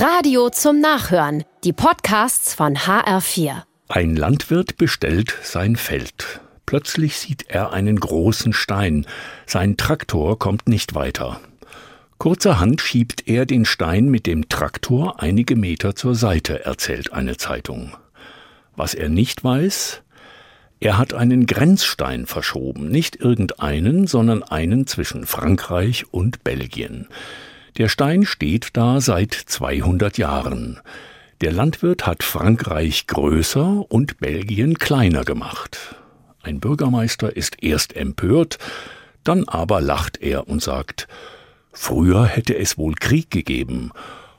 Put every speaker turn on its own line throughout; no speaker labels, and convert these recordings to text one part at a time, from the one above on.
Radio zum Nachhören. Die Podcasts von HR4.
Ein Landwirt bestellt sein Feld. Plötzlich sieht er einen großen Stein. Sein Traktor kommt nicht weiter. Kurzerhand schiebt er den Stein mit dem Traktor einige Meter zur Seite, erzählt eine Zeitung. Was er nicht weiß, er hat einen Grenzstein verschoben, nicht irgendeinen, sondern einen zwischen Frankreich und Belgien. Der Stein steht da seit 200 Jahren. Der Landwirt hat Frankreich größer und Belgien kleiner gemacht. Ein Bürgermeister ist erst empört, dann aber lacht er und sagt, Früher hätte es wohl Krieg gegeben,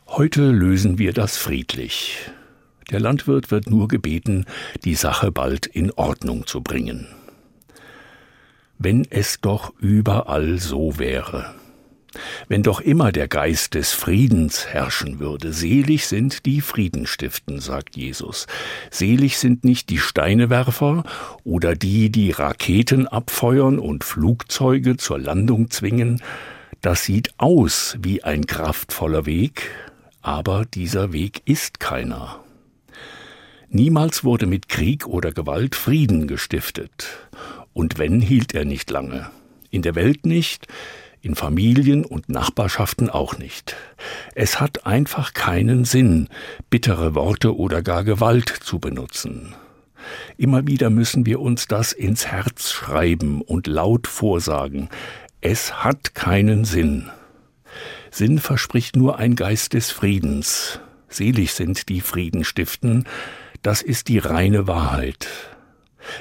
heute lösen wir das friedlich. Der Landwirt wird nur gebeten, die Sache bald in Ordnung zu bringen. Wenn es doch überall so wäre. Wenn doch immer der Geist des Friedens herrschen würde, selig sind die Friedenstiften, sagt Jesus. Selig sind nicht die Steinewerfer oder die, die Raketen abfeuern und Flugzeuge zur Landung zwingen. Das sieht aus wie ein kraftvoller Weg, aber dieser Weg ist keiner. Niemals wurde mit Krieg oder Gewalt Frieden gestiftet. Und wenn, hielt er nicht lange. In der Welt nicht, in Familien und Nachbarschaften auch nicht. Es hat einfach keinen Sinn, bittere Worte oder gar Gewalt zu benutzen. Immer wieder müssen wir uns das ins Herz schreiben und laut vorsagen. Es hat keinen Sinn. Sinn verspricht nur ein Geist des Friedens. Selig sind die Frieden stiften, das ist die reine Wahrheit.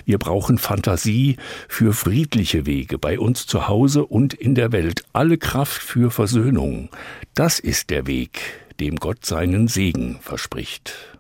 Wir brauchen Fantasie für friedliche Wege bei uns zu Hause und in der Welt, alle Kraft für Versöhnung. Das ist der Weg, dem Gott seinen Segen verspricht.